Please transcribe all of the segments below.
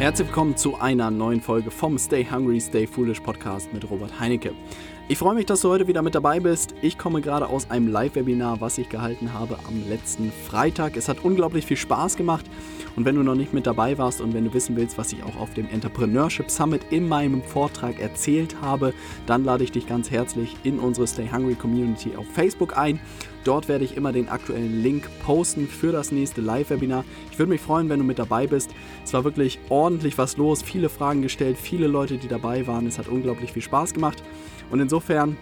Herzlich willkommen zu einer neuen Folge vom Stay Hungry, Stay Foolish Podcast mit Robert Heinecke. Ich freue mich, dass du heute wieder mit dabei bist. Ich komme gerade aus einem Live-Webinar, was ich gehalten habe am letzten Freitag. Es hat unglaublich viel Spaß gemacht. Und wenn du noch nicht mit dabei warst und wenn du wissen willst, was ich auch auf dem Entrepreneurship Summit in meinem Vortrag erzählt habe, dann lade ich dich ganz herzlich in unsere Stay Hungry Community auf Facebook ein. Dort werde ich immer den aktuellen Link posten für das nächste Live-Webinar. Ich würde mich freuen, wenn du mit dabei bist. Es war wirklich ordentlich was los, viele Fragen gestellt, viele Leute, die dabei waren. Es hat unglaublich viel Spaß gemacht. Und insofern,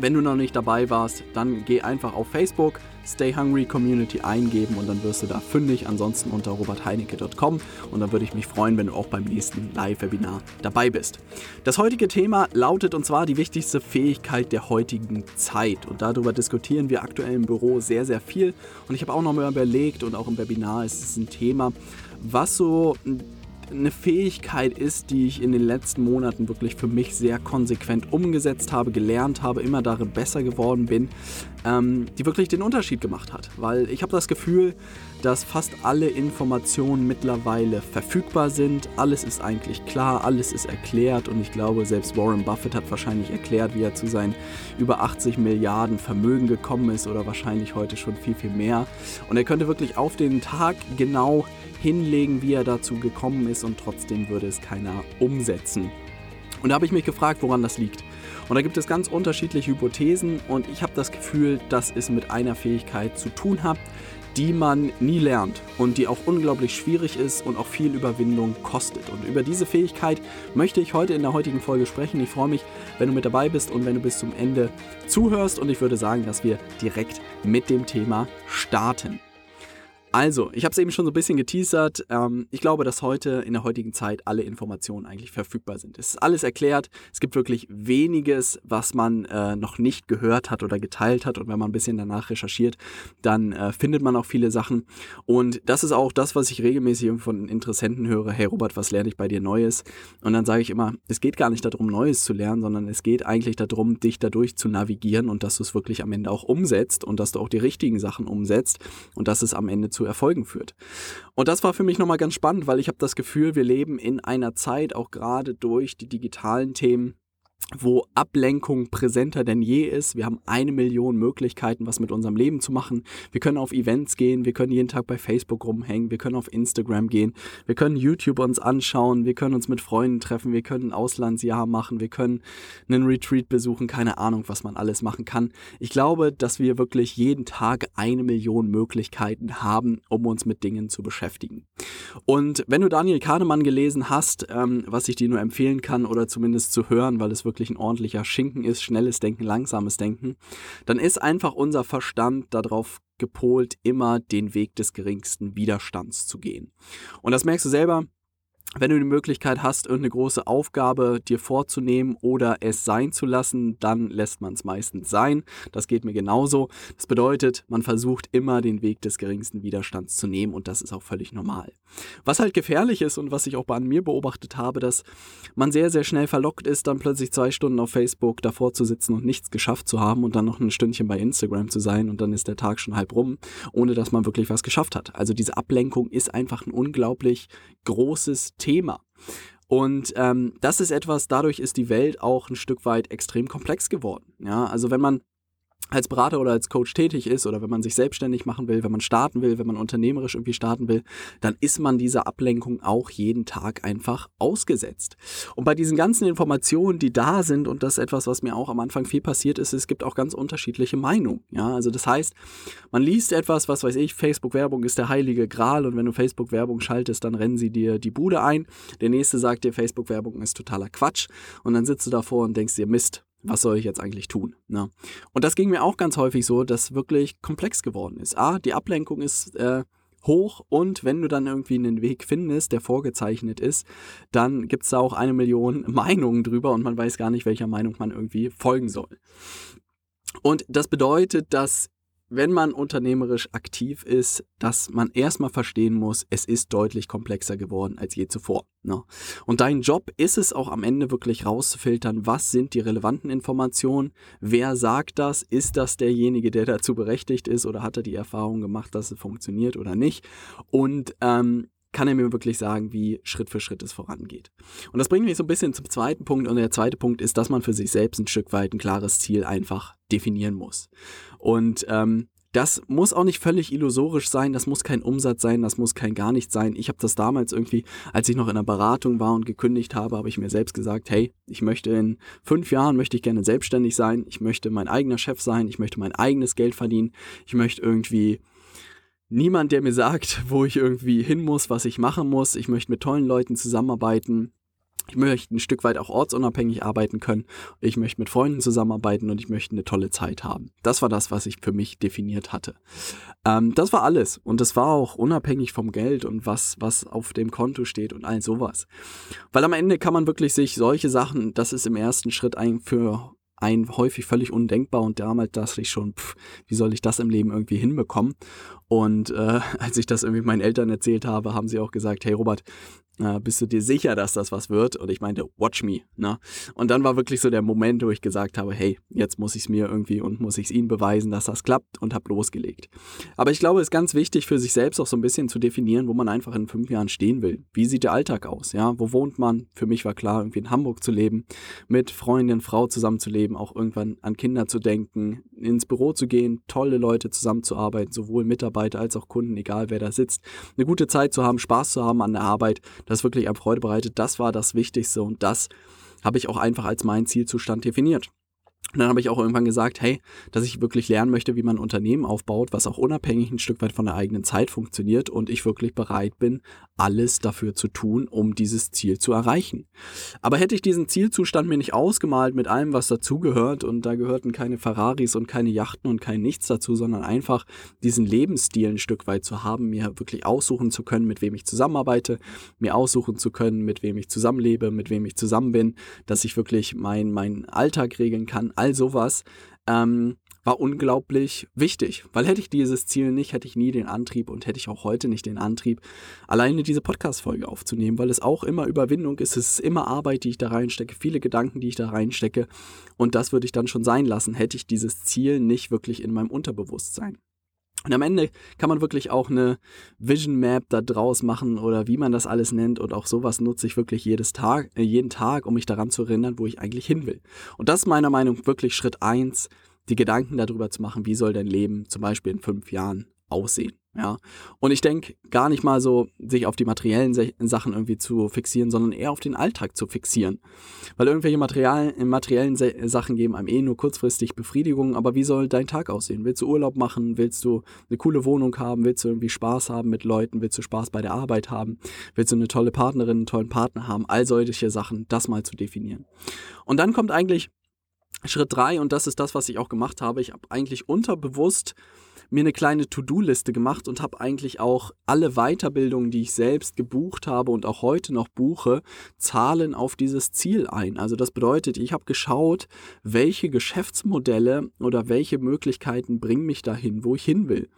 wenn du noch nicht dabei warst, dann geh einfach auf Facebook, Stay Hungry Community eingeben und dann wirst du da fündig. Ansonsten unter robertheinecke.com und dann würde ich mich freuen, wenn du auch beim nächsten Live-Webinar dabei bist. Das heutige Thema lautet und zwar die wichtigste Fähigkeit der heutigen Zeit und darüber diskutieren wir aktuell im Büro sehr, sehr viel und ich habe auch noch mal überlegt und auch im Webinar ist es ein Thema, was so eine Fähigkeit ist, die ich in den letzten Monaten wirklich für mich sehr konsequent umgesetzt habe, gelernt habe, immer darin besser geworden bin, ähm, die wirklich den Unterschied gemacht hat. Weil ich habe das Gefühl, dass fast alle Informationen mittlerweile verfügbar sind. Alles ist eigentlich klar, alles ist erklärt und ich glaube, selbst Warren Buffett hat wahrscheinlich erklärt, wie er zu seinen über 80 Milliarden Vermögen gekommen ist oder wahrscheinlich heute schon viel, viel mehr. Und er könnte wirklich auf den Tag genau hinlegen, wie er dazu gekommen ist und trotzdem würde es keiner umsetzen. Und da habe ich mich gefragt, woran das liegt. Und da gibt es ganz unterschiedliche Hypothesen und ich habe das Gefühl, dass es mit einer Fähigkeit zu tun hat, die man nie lernt und die auch unglaublich schwierig ist und auch viel Überwindung kostet. Und über diese Fähigkeit möchte ich heute in der heutigen Folge sprechen. Ich freue mich, wenn du mit dabei bist und wenn du bis zum Ende zuhörst. Und ich würde sagen, dass wir direkt mit dem Thema starten. Also, ich habe es eben schon so ein bisschen geteasert. Ähm, ich glaube, dass heute in der heutigen Zeit alle Informationen eigentlich verfügbar sind. Es ist alles erklärt. Es gibt wirklich weniges, was man äh, noch nicht gehört hat oder geteilt hat. Und wenn man ein bisschen danach recherchiert, dann äh, findet man auch viele Sachen. Und das ist auch das, was ich regelmäßig von Interessenten höre. Hey Robert, was lerne ich bei dir Neues? Und dann sage ich immer, es geht gar nicht darum, Neues zu lernen, sondern es geht eigentlich darum, dich dadurch zu navigieren und dass du es wirklich am Ende auch umsetzt und dass du auch die richtigen Sachen umsetzt und dass es am Ende zu zu Erfolgen führt. Und das war für mich nochmal ganz spannend, weil ich habe das Gefühl, wir leben in einer Zeit, auch gerade durch die digitalen Themen, wo Ablenkung präsenter denn je ist. Wir haben eine Million Möglichkeiten, was mit unserem Leben zu machen. Wir können auf Events gehen, wir können jeden Tag bei Facebook rumhängen, wir können auf Instagram gehen, wir können YouTube uns anschauen, wir können uns mit Freunden treffen, wir können ein Auslandsjahr machen, wir können einen Retreat besuchen, keine Ahnung, was man alles machen kann. Ich glaube, dass wir wirklich jeden Tag eine Million Möglichkeiten haben, um uns mit Dingen zu beschäftigen. Und wenn du Daniel Kahnemann gelesen hast, ähm, was ich dir nur empfehlen kann oder zumindest zu hören, weil es wirklich wirklich ein ordentlicher Schinken ist, schnelles Denken, langsames Denken, dann ist einfach unser Verstand darauf gepolt, immer den Weg des geringsten Widerstands zu gehen. Und das merkst du selber, wenn du die Möglichkeit hast, irgendeine große Aufgabe dir vorzunehmen oder es sein zu lassen, dann lässt man es meistens sein. Das geht mir genauso. Das bedeutet, man versucht immer den Weg des geringsten Widerstands zu nehmen und das ist auch völlig normal. Was halt gefährlich ist und was ich auch bei mir beobachtet habe, dass man sehr, sehr schnell verlockt ist, dann plötzlich zwei Stunden auf Facebook davor zu sitzen und nichts geschafft zu haben und dann noch ein Stündchen bei Instagram zu sein und dann ist der Tag schon halb rum, ohne dass man wirklich was geschafft hat. Also diese Ablenkung ist einfach ein unglaublich großes Thema. Und ähm, das ist etwas, dadurch ist die Welt auch ein Stück weit extrem komplex geworden. Ja, also wenn man als Berater oder als Coach tätig ist oder wenn man sich selbstständig machen will, wenn man starten will, wenn man unternehmerisch irgendwie starten will, dann ist man dieser Ablenkung auch jeden Tag einfach ausgesetzt. Und bei diesen ganzen Informationen, die da sind, und das ist etwas, was mir auch am Anfang viel passiert ist, es gibt auch ganz unterschiedliche Meinungen. Ja, also das heißt, man liest etwas, was weiß ich, Facebook-Werbung ist der heilige Gral und wenn du Facebook-Werbung schaltest, dann rennen sie dir die Bude ein. Der nächste sagt dir, Facebook-Werbung ist totaler Quatsch und dann sitzt du davor und denkst dir, Mist, was soll ich jetzt eigentlich tun? Ne? Und das ging mir auch ganz häufig so, dass wirklich komplex geworden ist. A, die Ablenkung ist äh, hoch und wenn du dann irgendwie einen Weg findest, der vorgezeichnet ist, dann gibt es da auch eine Million Meinungen drüber und man weiß gar nicht, welcher Meinung man irgendwie folgen soll. Und das bedeutet, dass wenn man unternehmerisch aktiv ist, dass man erstmal verstehen muss, es ist deutlich komplexer geworden als je zuvor. Ne? Und dein Job ist es auch am Ende wirklich rauszufiltern, was sind die relevanten Informationen, wer sagt das, ist das derjenige, der dazu berechtigt ist oder hat er die Erfahrung gemacht, dass es funktioniert oder nicht. Und ähm, kann er mir wirklich sagen, wie Schritt für Schritt es vorangeht. Und das bringt mich so ein bisschen zum zweiten Punkt. Und der zweite Punkt ist, dass man für sich selbst ein Stück weit ein klares Ziel einfach definieren muss. Und ähm, das muss auch nicht völlig illusorisch sein, das muss kein Umsatz sein, das muss kein gar nichts sein. Ich habe das damals irgendwie, als ich noch in der Beratung war und gekündigt habe, habe ich mir selbst gesagt, hey, ich möchte in fünf Jahren, möchte ich gerne selbstständig sein, ich möchte mein eigener Chef sein, ich möchte mein eigenes Geld verdienen, ich möchte irgendwie niemand, der mir sagt, wo ich irgendwie hin muss, was ich machen muss, ich möchte mit tollen Leuten zusammenarbeiten, ich möchte ein Stück weit auch ortsunabhängig arbeiten können. Ich möchte mit Freunden zusammenarbeiten und ich möchte eine tolle Zeit haben. Das war das, was ich für mich definiert hatte. Ähm, das war alles. Und das war auch unabhängig vom Geld und was, was auf dem Konto steht und all sowas. Weil am Ende kann man wirklich sich solche Sachen, das ist im ersten Schritt ein für ein häufig völlig undenkbar und damals dachte ich schon, pff, wie soll ich das im Leben irgendwie hinbekommen? Und äh, als ich das irgendwie meinen Eltern erzählt habe, haben sie auch gesagt, hey Robert, äh, bist du dir sicher, dass das was wird? Und ich meinte, watch me. Ne? Und dann war wirklich so der Moment, wo ich gesagt habe, hey, jetzt muss ich es mir irgendwie und muss ich es ihnen beweisen, dass das klappt und habe losgelegt. Aber ich glaube, es ist ganz wichtig für sich selbst auch so ein bisschen zu definieren, wo man einfach in fünf Jahren stehen will. Wie sieht der Alltag aus? Ja, wo wohnt man? Für mich war klar, irgendwie in Hamburg zu leben, mit Freundin, Frau zusammenzuleben, auch irgendwann an Kinder zu denken, ins Büro zu gehen, tolle Leute zusammenzuarbeiten, sowohl Mitarbeiter als auch Kunden, egal wer da sitzt, eine gute Zeit zu haben, Spaß zu haben an der Arbeit das wirklich am Freude bereitet, das war das Wichtigste und das habe ich auch einfach als meinen Zielzustand definiert. Und dann habe ich auch irgendwann gesagt, hey, dass ich wirklich lernen möchte, wie man ein Unternehmen aufbaut, was auch unabhängig ein Stück weit von der eigenen Zeit funktioniert und ich wirklich bereit bin, alles dafür zu tun, um dieses Ziel zu erreichen. Aber hätte ich diesen Zielzustand mir nicht ausgemalt mit allem, was dazugehört und da gehörten keine Ferraris und keine Yachten und kein nichts dazu, sondern einfach diesen Lebensstil ein Stück weit zu haben, mir wirklich aussuchen zu können, mit wem ich zusammenarbeite, mir aussuchen zu können, mit wem ich zusammenlebe, mit wem ich zusammen bin, dass ich wirklich meinen mein Alltag regeln kann, all sowas. Ähm, war unglaublich wichtig, weil hätte ich dieses Ziel nicht, hätte ich nie den Antrieb und hätte ich auch heute nicht den Antrieb, alleine diese Podcast-Folge aufzunehmen, weil es auch immer Überwindung ist, es ist immer Arbeit, die ich da reinstecke, viele Gedanken, die ich da reinstecke und das würde ich dann schon sein lassen, hätte ich dieses Ziel nicht wirklich in meinem Unterbewusstsein. Und am Ende kann man wirklich auch eine Vision Map da draus machen oder wie man das alles nennt. Und auch sowas nutze ich wirklich jedes Tag, äh, jeden Tag, um mich daran zu erinnern, wo ich eigentlich hin will. Und das ist meiner Meinung nach wirklich Schritt eins die Gedanken darüber zu machen, wie soll dein Leben zum Beispiel in fünf Jahren aussehen. Ja, und ich denke gar nicht mal so, sich auf die materiellen Sachen irgendwie zu fixieren, sondern eher auf den Alltag zu fixieren. Weil irgendwelche Material materiellen Sachen geben einem eh nur kurzfristig Befriedigung, aber wie soll dein Tag aussehen? Willst du Urlaub machen? Willst du eine coole Wohnung haben? Willst du irgendwie Spaß haben mit Leuten? Willst du Spaß bei der Arbeit haben? Willst du eine tolle Partnerin, einen tollen Partner haben? All solche Sachen, das mal zu definieren. Und dann kommt eigentlich Schritt drei und das ist das, was ich auch gemacht habe. Ich habe eigentlich unterbewusst mir eine kleine To-Do-Liste gemacht und habe eigentlich auch alle Weiterbildungen, die ich selbst gebucht habe und auch heute noch buche, zahlen auf dieses Ziel ein. Also das bedeutet, ich habe geschaut, welche Geschäftsmodelle oder welche Möglichkeiten bringen mich dahin, wo ich hin will.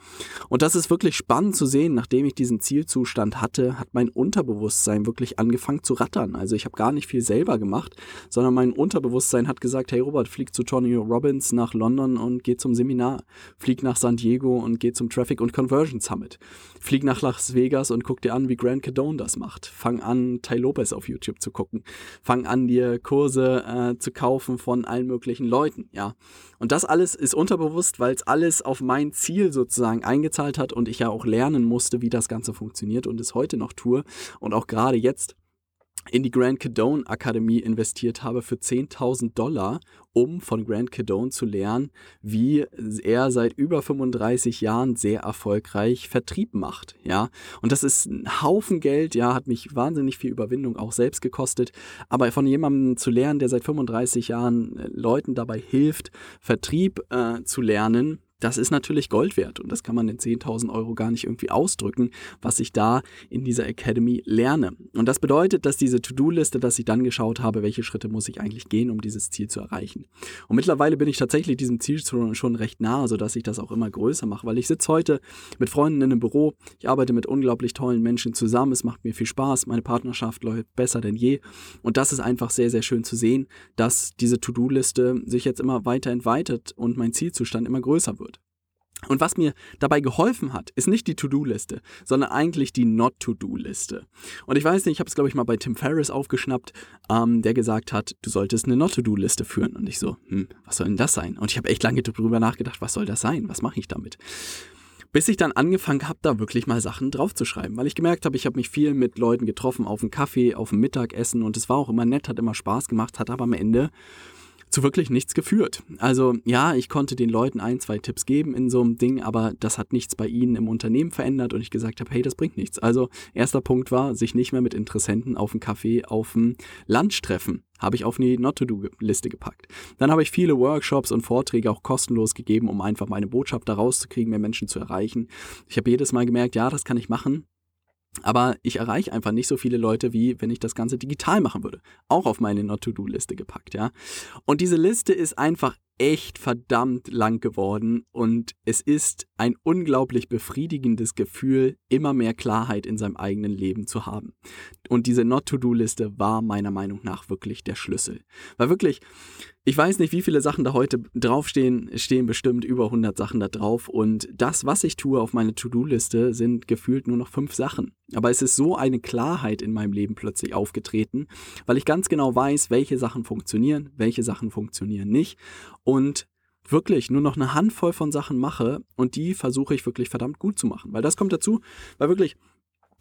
Und das ist wirklich spannend zu sehen, nachdem ich diesen Zielzustand hatte, hat mein Unterbewusstsein wirklich angefangen zu rattern. Also ich habe gar nicht viel selber gemacht, sondern mein Unterbewusstsein hat gesagt, hey Robert, flieg zu Tony Robbins nach London und geh zum Seminar. Flieg nach San Diego Diego und geh zum Traffic und Conversion Summit. Flieg nach Las Vegas und guck dir an, wie Grant Cadone das macht. Fang an, Ty Lopez auf YouTube zu gucken. Fang an, dir Kurse äh, zu kaufen von allen möglichen Leuten, ja. Und das alles ist unterbewusst, weil es alles auf mein Ziel sozusagen eingezahlt hat und ich ja auch lernen musste, wie das Ganze funktioniert und es heute noch tue und auch gerade jetzt in die Grant Cadone Akademie investiert habe für 10.000 Dollar, um von Grant Cadone zu lernen, wie er seit über 35 Jahren sehr erfolgreich Vertrieb macht, ja. Und das ist ein Haufen Geld, ja, hat mich wahnsinnig viel Überwindung auch selbst gekostet, aber von jemandem zu lernen, der seit 35 Jahren äh, Leuten dabei hilft, Vertrieb äh, zu lernen, das ist natürlich Gold wert und das kann man in 10.000 Euro gar nicht irgendwie ausdrücken, was ich da in dieser Academy lerne. Und das bedeutet, dass diese To-Do-Liste, dass ich dann geschaut habe, welche Schritte muss ich eigentlich gehen, um dieses Ziel zu erreichen. Und mittlerweile bin ich tatsächlich diesem Ziel schon recht nah, sodass ich das auch immer größer mache, weil ich sitze heute mit Freunden in einem Büro, ich arbeite mit unglaublich tollen Menschen zusammen, es macht mir viel Spaß, meine Partnerschaft läuft besser denn je und das ist einfach sehr, sehr schön zu sehen, dass diese To-Do-Liste sich jetzt immer weiter entweitet und mein Zielzustand immer größer wird. Und was mir dabei geholfen hat, ist nicht die To-Do-Liste, sondern eigentlich die Not-To-Do-Liste. Und ich weiß nicht, ich habe es, glaube ich, mal bei Tim Ferriss aufgeschnappt, ähm, der gesagt hat, du solltest eine Not-To-Do-Liste führen. Und ich so, hm, was soll denn das sein? Und ich habe echt lange darüber nachgedacht, was soll das sein? Was mache ich damit? Bis ich dann angefangen habe, da wirklich mal Sachen draufzuschreiben, weil ich gemerkt habe, ich habe mich viel mit Leuten getroffen auf dem Kaffee, auf dem Mittagessen und es war auch immer nett, hat immer Spaß gemacht, hat aber am Ende zu wirklich nichts geführt. Also ja, ich konnte den Leuten ein, zwei Tipps geben in so einem Ding, aber das hat nichts bei ihnen im Unternehmen verändert und ich gesagt habe, hey, das bringt nichts. Also erster Punkt war, sich nicht mehr mit Interessenten auf dem Kaffee auf dem Lunch treffen. Habe ich auf eine Not-to-Do-Liste gepackt. Dann habe ich viele Workshops und Vorträge auch kostenlos gegeben, um einfach meine Botschaft da rauszukriegen, mehr Menschen zu erreichen. Ich habe jedes Mal gemerkt, ja, das kann ich machen, aber ich erreiche einfach nicht so viele Leute, wie wenn ich das Ganze digital machen würde. Auch auf meine Not-to-Do-Liste gepackt, ja. Und diese Liste ist einfach echt verdammt lang geworden und es ist ein unglaublich befriedigendes Gefühl, immer mehr Klarheit in seinem eigenen Leben zu haben. Und diese Not-to-Do-Liste war meiner Meinung nach wirklich der Schlüssel. Weil wirklich, ich weiß nicht, wie viele Sachen da heute draufstehen, stehen bestimmt über 100 Sachen da drauf und das, was ich tue auf meiner To-Do-Liste, sind gefühlt nur noch fünf Sachen. Aber es ist so eine Klarheit in meinem Leben plötzlich aufgetreten, weil ich ganz genau weiß, welche Sachen funktionieren, welche Sachen funktionieren nicht und wirklich nur noch eine Handvoll von Sachen mache und die versuche ich wirklich verdammt gut zu machen. Weil das kommt dazu, weil wirklich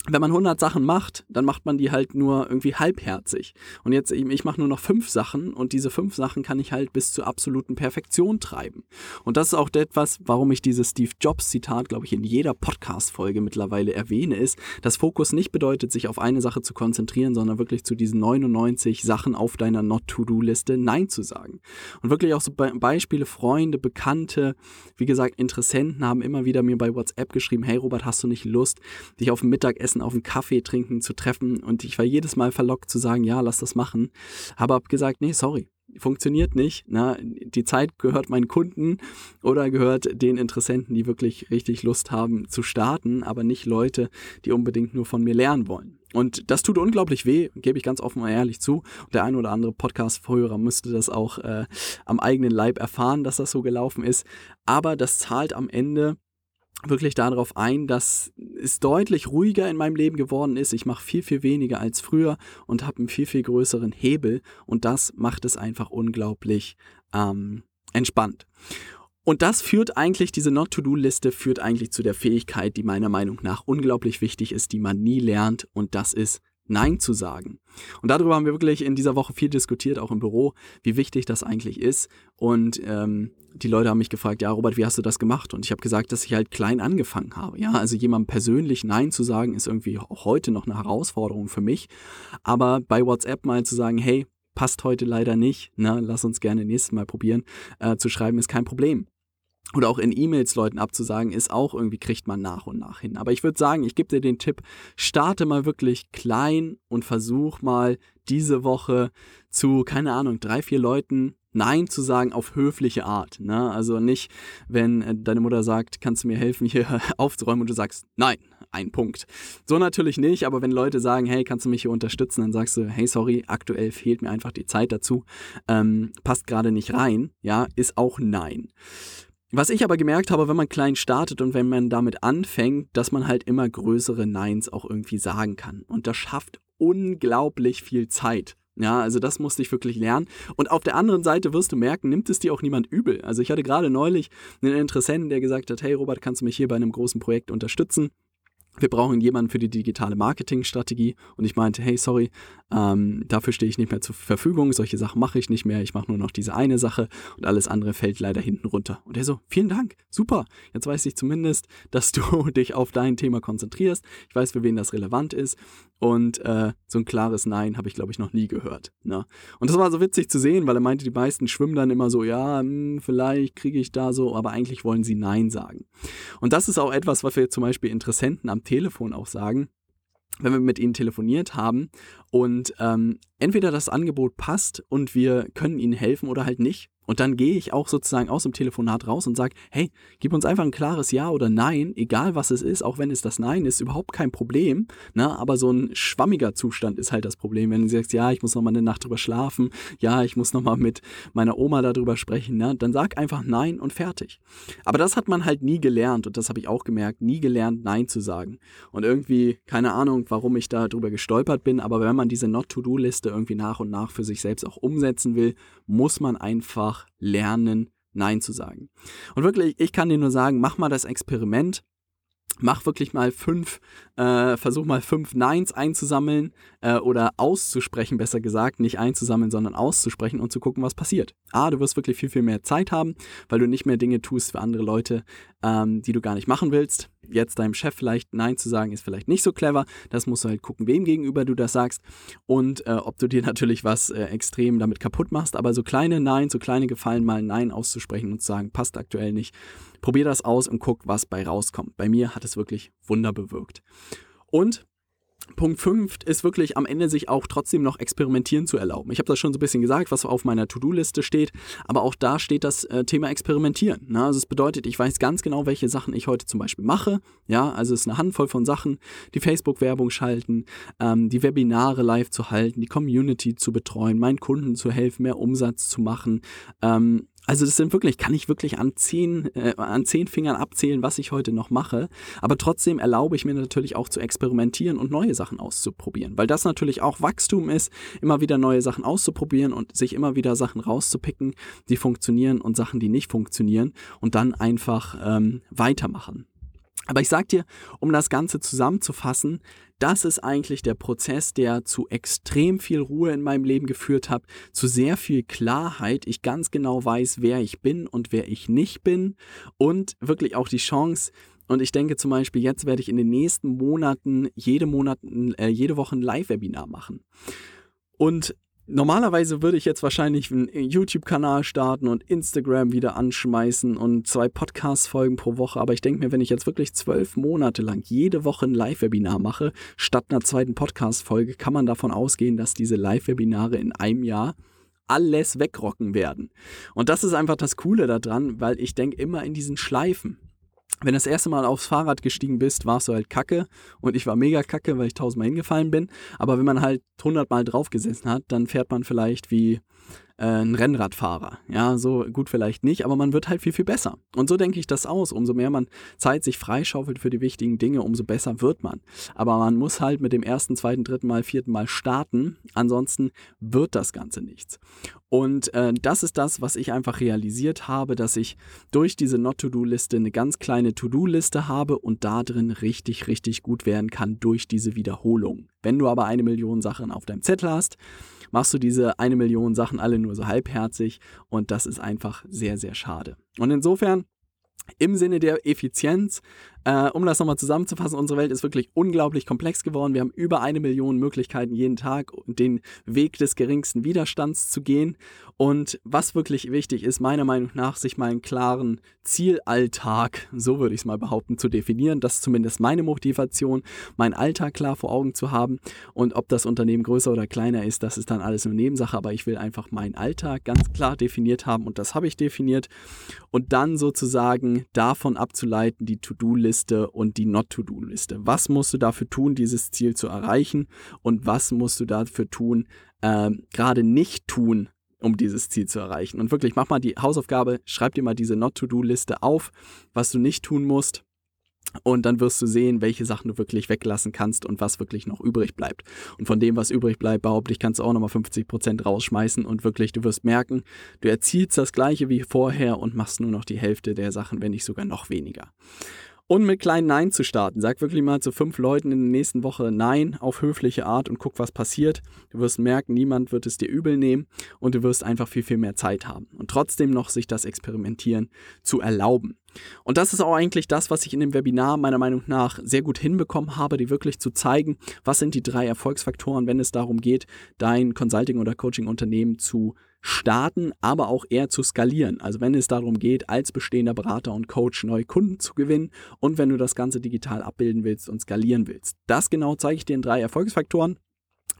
wenn man 100 Sachen macht, dann macht man die halt nur irgendwie halbherzig. Und jetzt, ich mache nur noch fünf Sachen und diese fünf Sachen kann ich halt bis zur absoluten Perfektion treiben. Und das ist auch etwas, warum ich dieses Steve Jobs Zitat, glaube ich, in jeder Podcast-Folge mittlerweile erwähne, ist, dass Fokus nicht bedeutet, sich auf eine Sache zu konzentrieren, sondern wirklich zu diesen 99 Sachen auf deiner Not-To-Do-Liste Nein zu sagen. Und wirklich auch so Be Beispiele, Freunde, Bekannte, wie gesagt, Interessenten haben immer wieder mir bei WhatsApp geschrieben, hey Robert, hast du nicht Lust, dich auf Mittagessen Mittagessen auf einen Kaffee trinken zu treffen und ich war jedes Mal verlockt zu sagen, ja, lass das machen. Aber habe gesagt, nee, sorry, funktioniert nicht. Na, die Zeit gehört meinen Kunden oder gehört den Interessenten, die wirklich richtig Lust haben zu starten, aber nicht Leute, die unbedingt nur von mir lernen wollen. Und das tut unglaublich weh, gebe ich ganz offen und ehrlich zu. Der ein oder andere Podcast-Vorhörer müsste das auch äh, am eigenen Leib erfahren, dass das so gelaufen ist. Aber das zahlt am Ende wirklich darauf ein, dass es deutlich ruhiger in meinem Leben geworden ist. Ich mache viel, viel weniger als früher und habe einen viel, viel größeren Hebel und das macht es einfach unglaublich ähm, entspannt. Und das führt eigentlich, diese Not-to-Do-Liste führt eigentlich zu der Fähigkeit, die meiner Meinung nach unglaublich wichtig ist, die man nie lernt und das ist Nein zu sagen. Und darüber haben wir wirklich in dieser Woche viel diskutiert, auch im Büro, wie wichtig das eigentlich ist. Und ähm, die Leute haben mich gefragt, ja, Robert, wie hast du das gemacht? Und ich habe gesagt, dass ich halt klein angefangen habe. Ja, also jemandem persönlich Nein zu sagen, ist irgendwie auch heute noch eine Herausforderung für mich. Aber bei WhatsApp mal zu sagen, hey, passt heute leider nicht, ne, lass uns gerne nächstes Mal probieren, äh, zu schreiben, ist kein Problem oder auch in E-Mails Leuten abzusagen, ist auch irgendwie, kriegt man nach und nach hin. Aber ich würde sagen, ich gebe dir den Tipp, starte mal wirklich klein und versuch mal diese Woche zu, keine Ahnung, drei, vier Leuten Nein zu sagen auf höfliche Art. Ne? Also nicht, wenn äh, deine Mutter sagt, kannst du mir helfen, hier aufzuräumen und du sagst, nein, ein Punkt. So natürlich nicht, aber wenn Leute sagen, hey, kannst du mich hier unterstützen, dann sagst du, hey, sorry, aktuell fehlt mir einfach die Zeit dazu, ähm, passt gerade nicht rein, ja, ist auch Nein. Was ich aber gemerkt habe, wenn man klein startet und wenn man damit anfängt, dass man halt immer größere Neins auch irgendwie sagen kann. Und das schafft unglaublich viel Zeit. Ja, also das musste ich wirklich lernen. Und auf der anderen Seite wirst du merken, nimmt es dir auch niemand übel. Also ich hatte gerade neulich einen Interessenten, der gesagt hat, hey Robert, kannst du mich hier bei einem großen Projekt unterstützen? Wir brauchen jemanden für die digitale Marketingstrategie. Und ich meinte, hey, sorry, ähm, dafür stehe ich nicht mehr zur Verfügung, solche Sachen mache ich nicht mehr, ich mache nur noch diese eine Sache und alles andere fällt leider hinten runter. Und er so, vielen Dank, super, jetzt weiß ich zumindest, dass du dich auf dein Thema konzentrierst, ich weiß, für wen das relevant ist und äh, so ein klares Nein habe ich, glaube ich, noch nie gehört. Ne? Und das war so witzig zu sehen, weil er meinte, die meisten schwimmen dann immer so, ja, mh, hm, vielleicht kriege ich da so, aber eigentlich wollen sie Nein sagen. Und das ist auch etwas, was wir zum Beispiel Interessenten am Telefon auch sagen wenn wir mit ihnen telefoniert haben. Und ähm, entweder das Angebot passt und wir können ihnen helfen oder halt nicht. Und dann gehe ich auch sozusagen aus dem Telefonat raus und sage, hey, gib uns einfach ein klares Ja oder Nein, egal was es ist, auch wenn es das Nein ist, überhaupt kein Problem. Ne? Aber so ein schwammiger Zustand ist halt das Problem. Wenn du sagst, ja, ich muss noch mal eine Nacht drüber schlafen, ja, ich muss noch mal mit meiner Oma darüber sprechen, ne? dann sag einfach Nein und fertig. Aber das hat man halt nie gelernt und das habe ich auch gemerkt, nie gelernt, Nein zu sagen. Und irgendwie, keine Ahnung, warum ich da drüber gestolpert bin, aber wenn man diese Not-to-Do-Liste irgendwie nach und nach für sich selbst auch umsetzen will, muss man einfach lernen, Nein zu sagen. Und wirklich, ich kann dir nur sagen, mach mal das Experiment. Mach wirklich mal fünf, äh, versuch mal fünf Neins einzusammeln äh, oder auszusprechen, besser gesagt, nicht einzusammeln, sondern auszusprechen und zu gucken, was passiert. A, du wirst wirklich viel, viel mehr Zeit haben, weil du nicht mehr Dinge tust für andere Leute, ähm, die du gar nicht machen willst jetzt deinem Chef vielleicht Nein zu sagen, ist vielleicht nicht so clever. Das musst du halt gucken, wem gegenüber du das sagst und äh, ob du dir natürlich was äh, extrem damit kaputt machst. Aber so kleine Nein, so kleine Gefallen mal Nein auszusprechen und zu sagen, passt aktuell nicht. Probier das aus und guck, was bei rauskommt. Bei mir hat es wirklich Wunder bewirkt. Und Punkt 5 ist wirklich am Ende sich auch trotzdem noch experimentieren zu erlauben. Ich habe das schon so ein bisschen gesagt, was auf meiner To-Do-Liste steht, aber auch da steht das äh, Thema Experimentieren. Ne? Also es bedeutet, ich weiß ganz genau, welche Sachen ich heute zum Beispiel mache. Ja, also es ist eine Handvoll von Sachen, die Facebook-Werbung schalten, ähm, die Webinare live zu halten, die Community zu betreuen, meinen Kunden zu helfen, mehr Umsatz zu machen, ähm, also das sind wirklich, kann ich wirklich an zehn, äh, an zehn Fingern abzählen, was ich heute noch mache. Aber trotzdem erlaube ich mir natürlich auch zu experimentieren und neue Sachen auszuprobieren. Weil das natürlich auch Wachstum ist, immer wieder neue Sachen auszuprobieren und sich immer wieder Sachen rauszupicken, die funktionieren und Sachen, die nicht funktionieren und dann einfach ähm, weitermachen. Aber ich sag dir, um das Ganze zusammenzufassen, das ist eigentlich der Prozess, der zu extrem viel Ruhe in meinem Leben geführt hat, zu sehr viel Klarheit. Ich ganz genau weiß, wer ich bin und wer ich nicht bin und wirklich auch die Chance, und ich denke zum Beispiel, jetzt werde ich in den nächsten Monaten jede, Monat, äh, jede Woche ein Live-Webinar machen. Und Normalerweise würde ich jetzt wahrscheinlich einen YouTube-Kanal starten und Instagram wieder anschmeißen und zwei Podcast-Folgen pro Woche. Aber ich denke mir, wenn ich jetzt wirklich zwölf Monate lang jede Woche ein Live-Webinar mache, statt einer zweiten Podcast-Folge, kann man davon ausgehen, dass diese Live-Webinare in einem Jahr alles wegrocken werden. Und das ist einfach das Coole daran, weil ich denke immer in diesen Schleifen wenn du das erste Mal aufs Fahrrad gestiegen bist, warst du halt kacke und ich war mega kacke, weil ich tausendmal hingefallen bin. Aber wenn man halt hundertmal drauf gesessen hat, dann fährt man vielleicht wie ein Rennradfahrer. Ja, so gut vielleicht nicht, aber man wird halt viel, viel besser. Und so denke ich das aus. Umso mehr man Zeit sich freischaufelt für die wichtigen Dinge, umso besser wird man. Aber man muss halt mit dem ersten, zweiten, dritten Mal, vierten Mal starten. Ansonsten wird das Ganze nichts. Und äh, das ist das, was ich einfach realisiert habe, dass ich durch diese Not-to-Do-Liste eine ganz kleine To-Do-Liste habe und da drin richtig, richtig gut werden kann durch diese Wiederholung. Wenn du aber eine Million Sachen auf deinem Zettel hast, machst du diese eine Million Sachen alle nur so halbherzig und das ist einfach sehr, sehr schade. Und insofern im Sinne der Effizienz äh, um das nochmal zusammenzufassen, unsere Welt ist wirklich unglaublich komplex geworden. Wir haben über eine Million Möglichkeiten jeden Tag, den Weg des geringsten Widerstands zu gehen. Und was wirklich wichtig ist, meiner Meinung nach, sich mal einen klaren Zielalltag, so würde ich es mal behaupten, zu definieren. Das ist zumindest meine Motivation, meinen Alltag klar vor Augen zu haben. Und ob das Unternehmen größer oder kleiner ist, das ist dann alles eine Nebensache. Aber ich will einfach meinen Alltag ganz klar definiert haben und das habe ich definiert. Und dann sozusagen davon abzuleiten, die To-Do-Liste und die Not-To-Do-Liste. Was musst du dafür tun, dieses Ziel zu erreichen und was musst du dafür tun, äh, gerade nicht tun, um dieses Ziel zu erreichen. Und wirklich, mach mal die Hausaufgabe, schreib dir mal diese Not-To-Do-Liste auf, was du nicht tun musst und dann wirst du sehen, welche Sachen du wirklich weglassen kannst und was wirklich noch übrig bleibt. Und von dem, was übrig bleibt, behaupte ich, kannst du auch nochmal 50% rausschmeißen und wirklich, du wirst merken, du erzielst das gleiche wie vorher und machst nur noch die Hälfte der Sachen, wenn nicht sogar noch weniger und mit kleinen Nein zu starten. Sag wirklich mal zu fünf Leuten in der nächsten Woche Nein auf höfliche Art und guck, was passiert. Du wirst merken, niemand wird es dir übel nehmen und du wirst einfach viel, viel mehr Zeit haben. Und trotzdem noch sich das Experimentieren zu erlauben. Und das ist auch eigentlich das, was ich in dem Webinar meiner Meinung nach sehr gut hinbekommen habe, die wirklich zu zeigen, was sind die drei Erfolgsfaktoren, wenn es darum geht, dein Consulting- oder Coaching-Unternehmen zu starten, aber auch eher zu skalieren. Also wenn es darum geht, als bestehender Berater und Coach neue Kunden zu gewinnen und wenn du das Ganze digital abbilden willst und skalieren willst. Das genau zeige ich dir in drei Erfolgsfaktoren.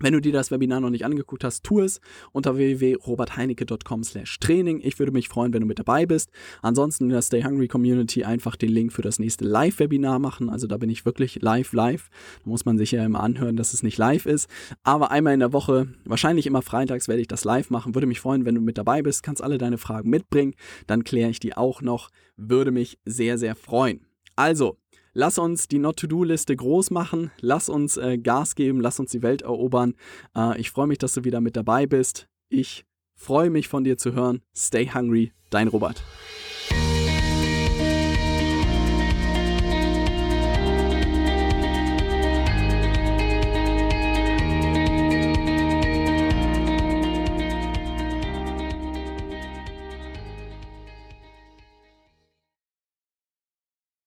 Wenn du dir das Webinar noch nicht angeguckt hast, tu es unter www.robertheinecke.com slash Training. Ich würde mich freuen, wenn du mit dabei bist. Ansonsten in der Stay Hungry Community einfach den Link für das nächste Live-Webinar machen. Also da bin ich wirklich live, live. Da muss man sich ja immer anhören, dass es nicht live ist. Aber einmal in der Woche, wahrscheinlich immer freitags, werde ich das live machen. Würde mich freuen, wenn du mit dabei bist. Kannst alle deine Fragen mitbringen. Dann kläre ich die auch noch. Würde mich sehr, sehr freuen. Also, Lass uns die Not-to-Do-Liste groß machen, lass uns äh, Gas geben, lass uns die Welt erobern. Äh, ich freue mich, dass du wieder mit dabei bist. Ich freue mich von dir zu hören. Stay hungry, dein Robert.